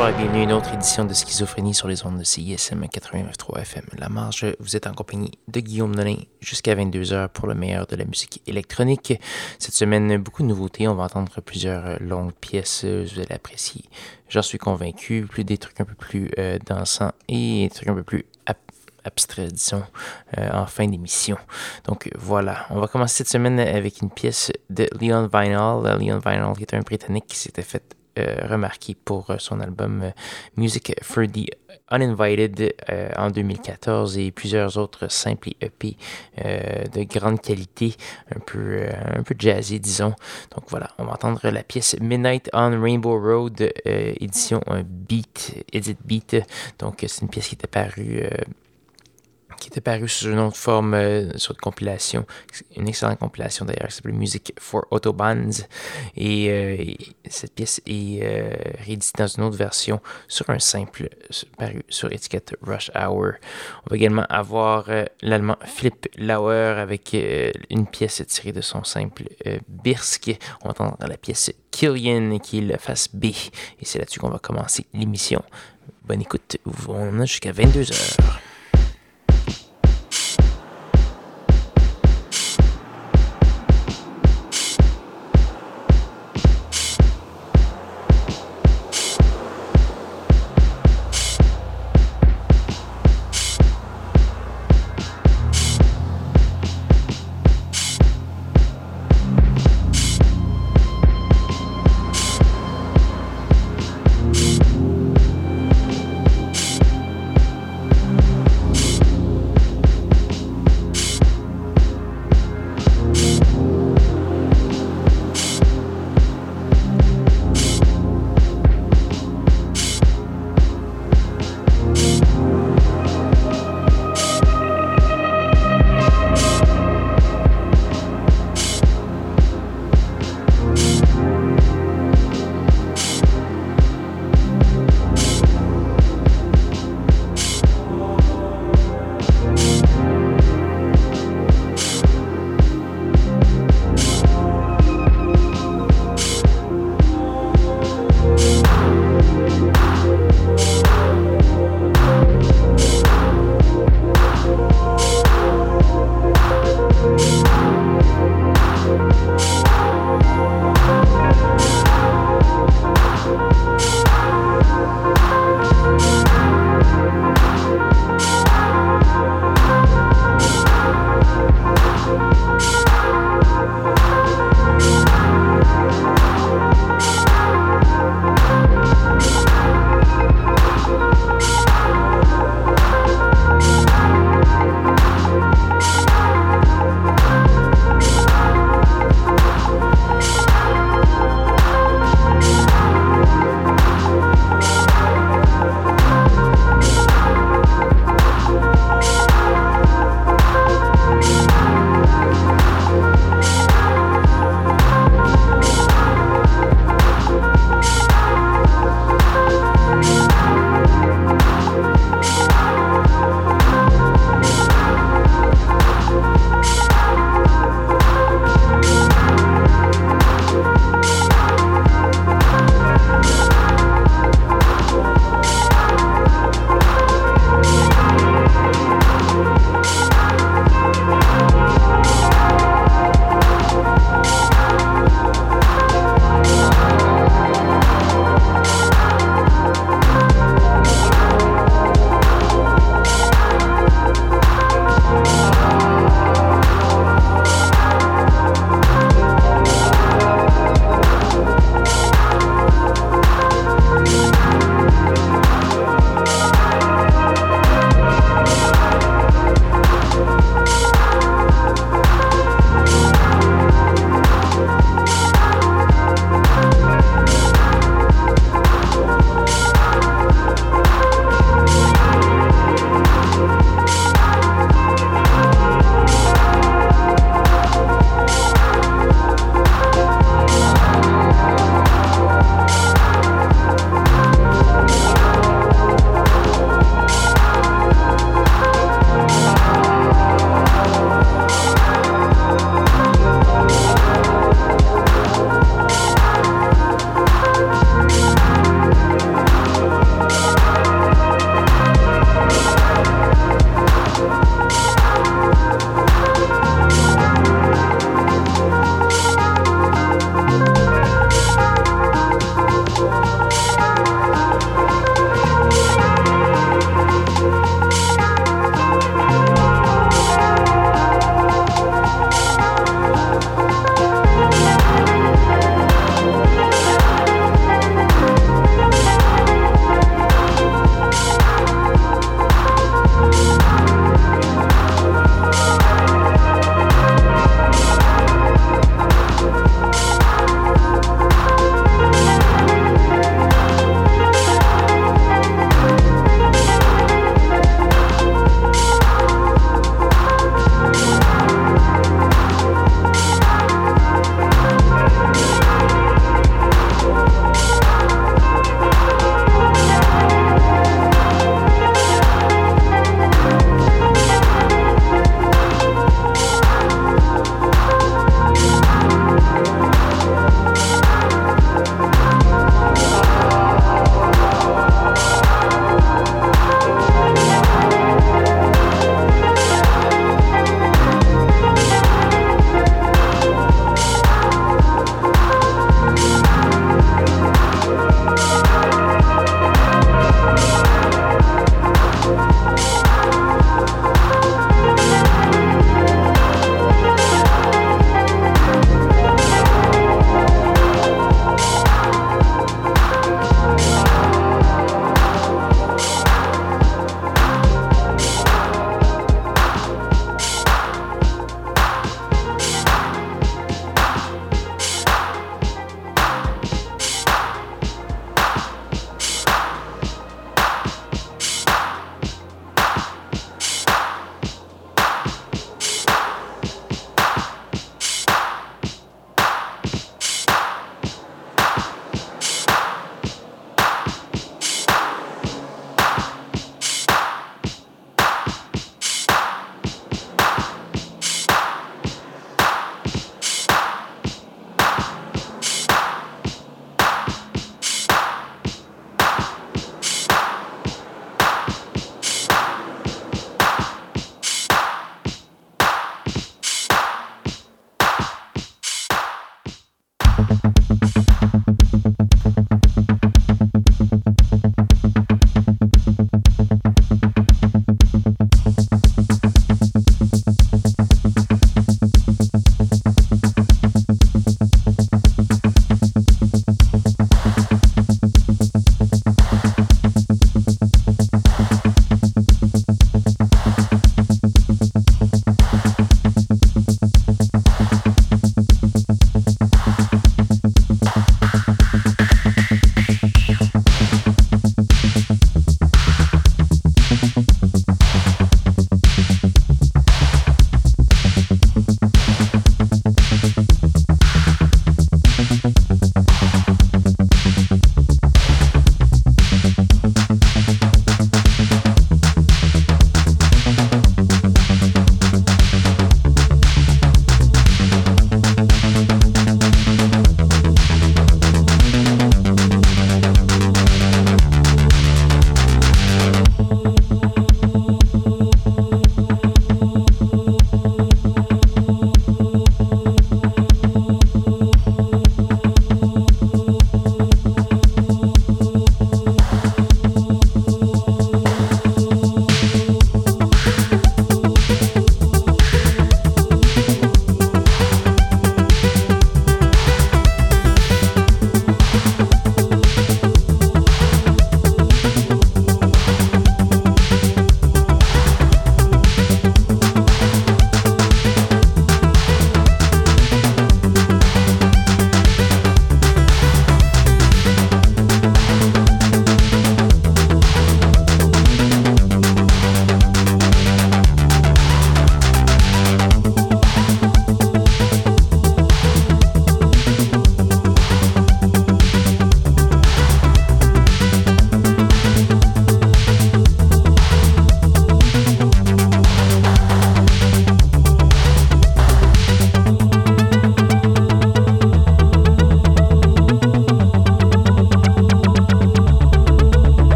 bienvenue à une autre édition de Schizophrénie sur les ondes de CISM 89.3 FM. La marge, vous êtes en compagnie de Guillaume Nolin jusqu'à 22h pour le meilleur de la musique électronique. Cette semaine, beaucoup de nouveautés. On va entendre plusieurs longues pièces. Vous allez apprécier. J'en suis convaincu. Plus des trucs un peu plus euh, dansants et des trucs un peu plus abstraits, disons, euh, en fin d'émission. Donc voilà, on va commencer cette semaine avec une pièce de Leon Vinyl. Leon Vinyl qui est un Britannique qui s'était fait euh, remarqué pour euh, son album euh, Music for the Uninvited en 2014 et plusieurs autres simples EP de grande qualité, un peu, un peu jazzy, disons. Donc voilà, on va entendre la pièce Midnight on Rainbow Road, édition Beat, Edit Beat. Donc c'est une pièce qui était parue qui était paru sous une autre forme euh, sur une compilation, une excellente compilation d'ailleurs, qui s'appelle Music for Autobahns. Et, euh, cette pièce est euh, rééditée dans une autre version sur un simple paru sur étiquette Rush Hour. On va également avoir l'allemand Philipp Lauer avec une pièce tirée de son simple Birsk. On va entendre la pièce Killian qui est le face B. Et c'est là-dessus qu'on va commencer l'émission. Bonne écoute, on a jusqu'à 22h.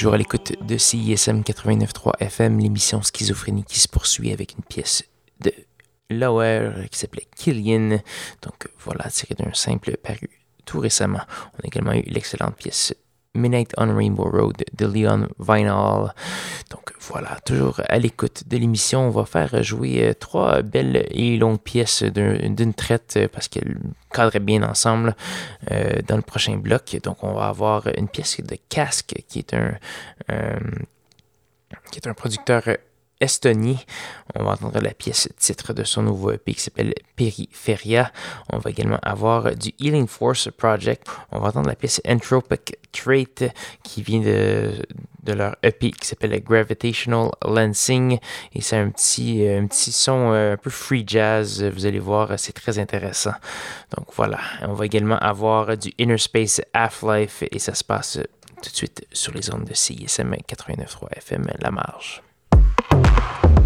Toujours à l'écoute de CISM 89.3 FM, l'émission Schizophrénie qui se poursuit avec une pièce de Lower qui s'appelait Killian. Donc voilà, tiré d'un simple paru tout récemment. On a également eu l'excellente pièce Midnight on Rainbow Road de Leon Vinyl. Donc voilà, toujours à l'écoute de l'émission. On va faire jouer euh, trois belles et longues pièces d'une traite euh, parce qu'elles cadraient bien ensemble euh, dans le prochain bloc. Donc on va avoir une pièce de Casque qui est un, qui est un producteur Estonie. On va entendre la pièce titre de son nouveau EP qui s'appelle Peripheria. On va également avoir du Healing Force Project. On va entendre la pièce Entropic Trait qui vient de, de leur EP qui s'appelle Gravitational Lensing. Et c'est un petit, un petit son euh, un peu free jazz. Vous allez voir, c'est très intéressant. Donc voilà. On va également avoir du Inner Space Half-Life et ça se passe tout de suite sur les ondes de CISM 89.3 FM La Marge. Thank you.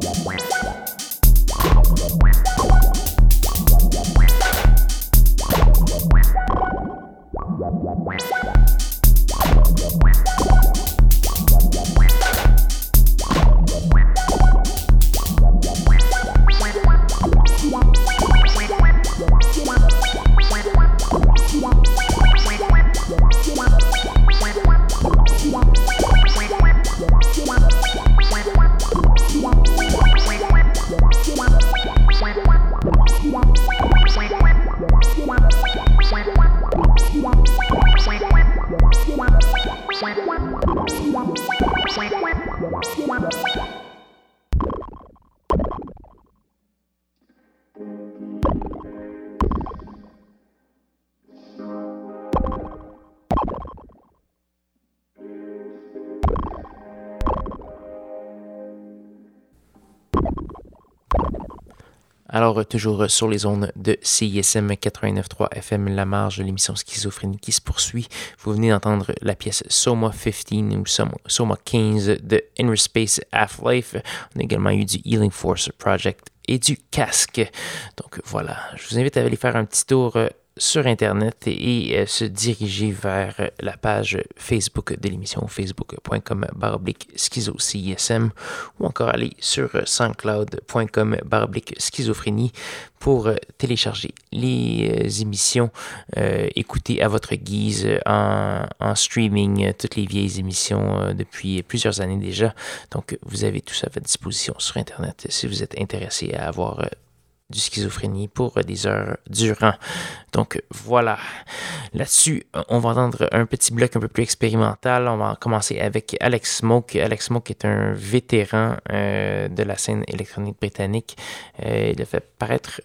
Wow. Toujours sur les ondes de CISM 89.3 FM, la marge, l'émission Schizophrénie qui se poursuit. Vous venez d'entendre la pièce Soma 15 ou Soma 15 de Inner Space Half-Life. On a également eu du Healing Force Project et du casque. Donc voilà, je vous invite à aller faire un petit tour euh, sur Internet et euh, se diriger vers la page Facebook de l'émission facebook.com baroblique schizo-CISM ou encore aller sur soundcloud.com baroblique schizophrénie pour euh, télécharger les euh, émissions, écouter à votre guise en, en, streaming toutes les vieilles émissions depuis plusieurs années déjà. Donc vous avez tout ça à votre disposition sur Internet si vous êtes intéressé à avoir du schizophrénie pour des heures durant. Donc voilà, là-dessus, on va entendre un petit bloc un peu plus expérimental. On va commencer avec Alex Smoke. Alex Smoke est un vétéran euh, de la scène électronique britannique. Euh, il a fait paraître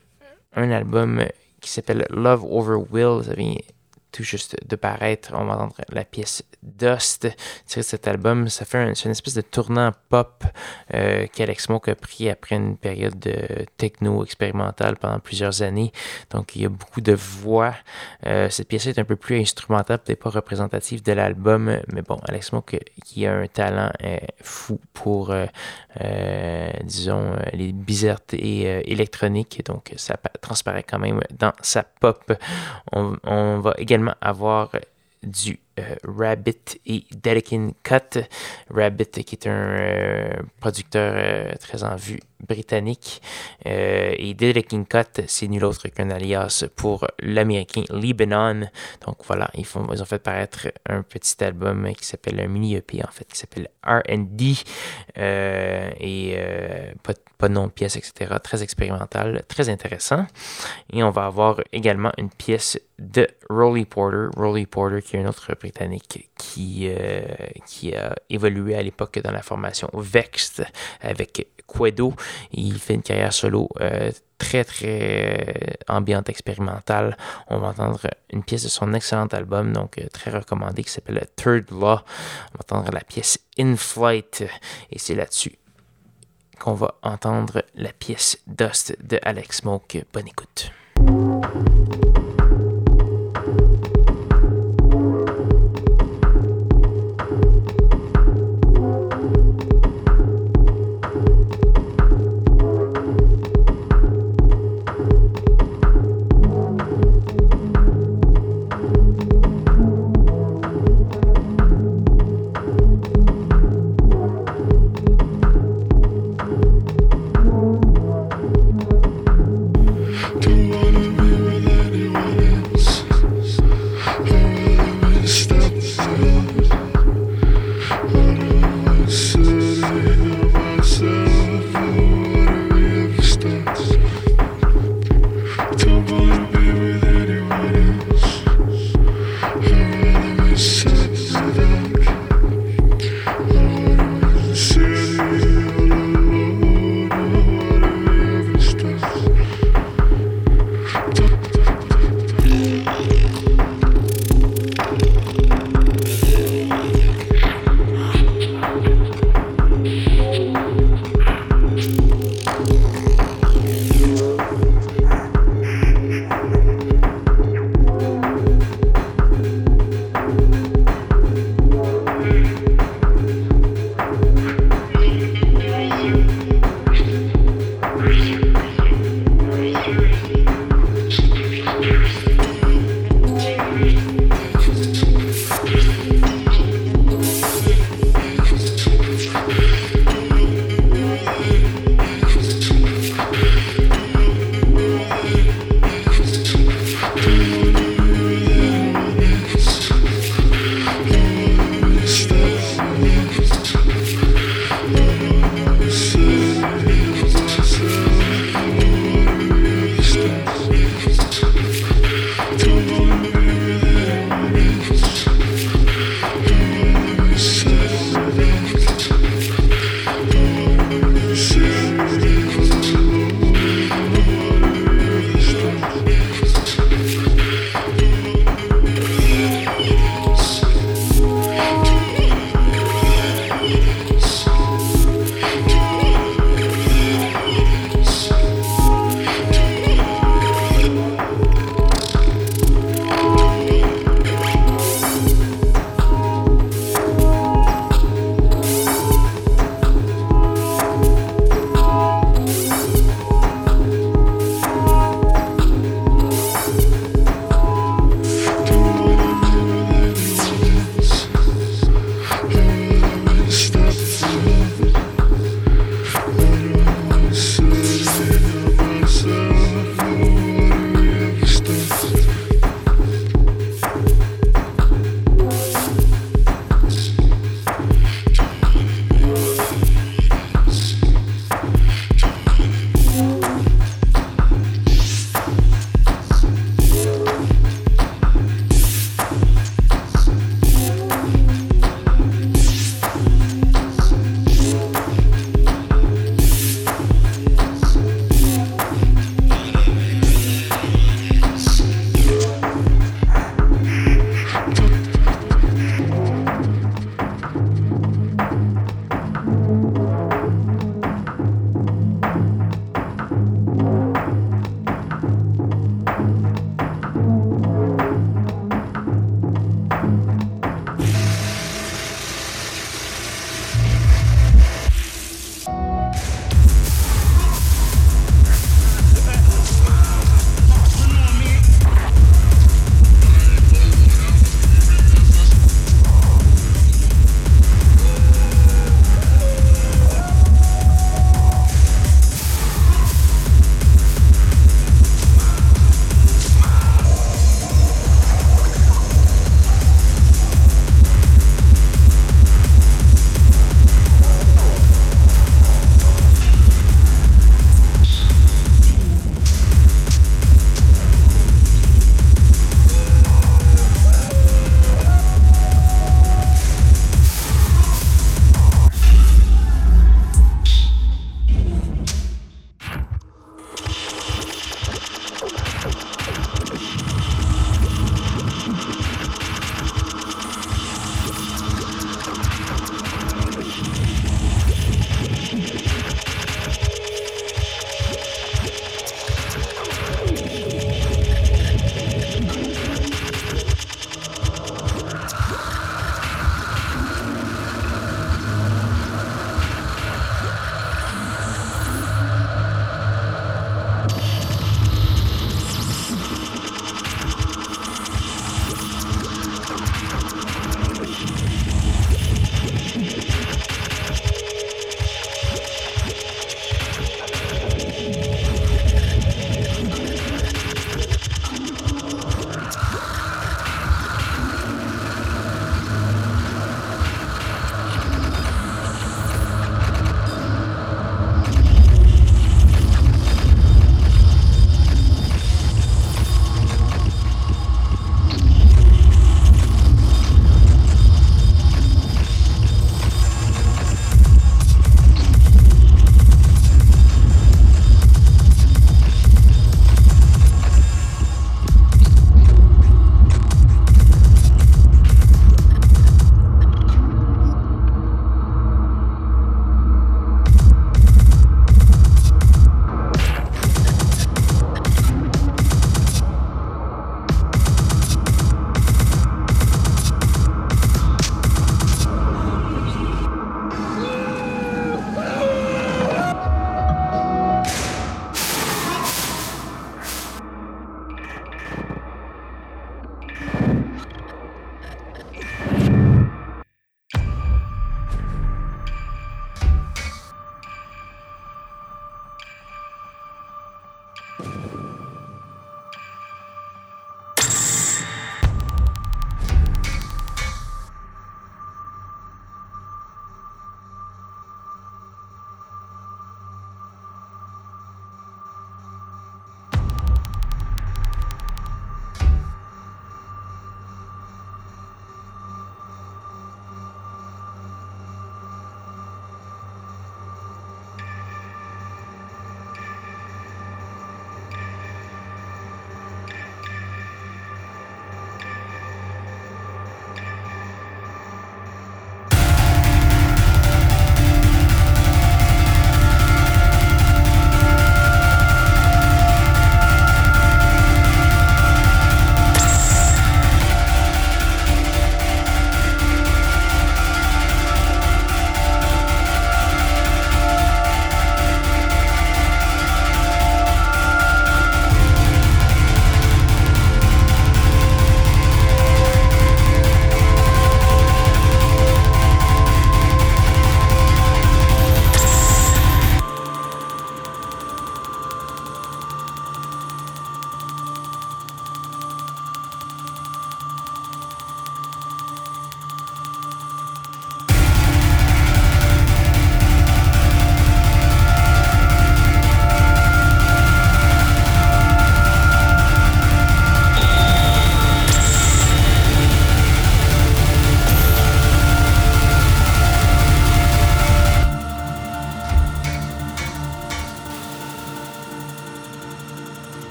un album qui s'appelle Love Over Will. Ça vient tout juste de paraître. On va entendre la pièce Dust tirée de cet album. Ça fait une espèce de tournant pop euh, qu'Alex Mock a pris après une période de techno expérimentale pendant plusieurs années. Donc il y a beaucoup de voix. Euh, cette pièce est un peu plus instrumentale, peut-être pas représentative de l'album, mais bon, Alex Mock qui a un talent euh, fou pour, disons, les bizarretés électroniques. Donc ça transparaît quand même dans sa pop. On va également avoir du euh, Rabbit et Dedekin Cut. Rabbit qui est un euh, producteur euh, très en vue britannique et Dedekin Cut c'est nul autre qu'un alias pour l'américain Lebanon. Donc voilà, ils, font, ils ont fait paraître un petit album qui s'appelle un mini EP en fait qui s'appelle R&D et pas, pas de nom de pièce etc. Très expérimental, très intéressant. Et on va avoir également une pièce de Rolly Porter, Rolly Porter qui est un autre britannique qui, euh, qui a évolué à l'époque dans la formation Vexed avec Quedo. Il fait une carrière solo euh, très très euh, ambiante expérimentale. On va entendre une pièce de son excellent album, donc très recommandé, qui s'appelle Third Law. On va entendre la pièce In Flight et c'est là-dessus qu'on va entendre la pièce Dust de Alex Smoke. Bonne écoute.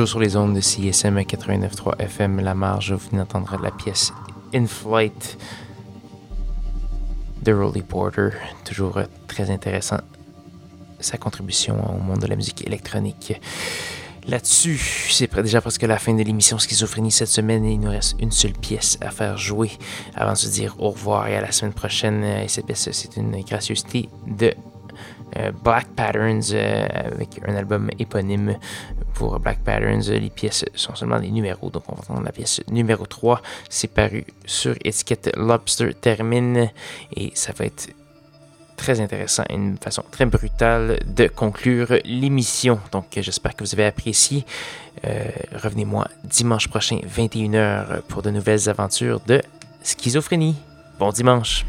toujours sur les ondes de CSM à 89.3 FM La Marge. Vous n'entendrez la pièce In Flight de Rolly Porter. Toujours euh, très intéressant sa contribution au monde de la musique électronique. Là-dessus, c'est déjà presque la fin de l'émission Schizophrénie cette semaine et il nous reste une seule pièce à faire jouer avant de se dire au revoir et à la semaine prochaine. Euh, et cette pièce, c'est une gracieuseté de Black Patterns euh, avec un album éponyme pour Black Patterns. Les pièces sont seulement des numéros, donc on va entendre la pièce numéro 3. C'est paru sur étiquette Lobster Termine et ça va être très intéressant une façon très brutale de conclure l'émission. Donc j'espère que vous avez apprécié. Euh, revenez-moi dimanche prochain, 21h, pour de nouvelles aventures de schizophrénie. Bon dimanche.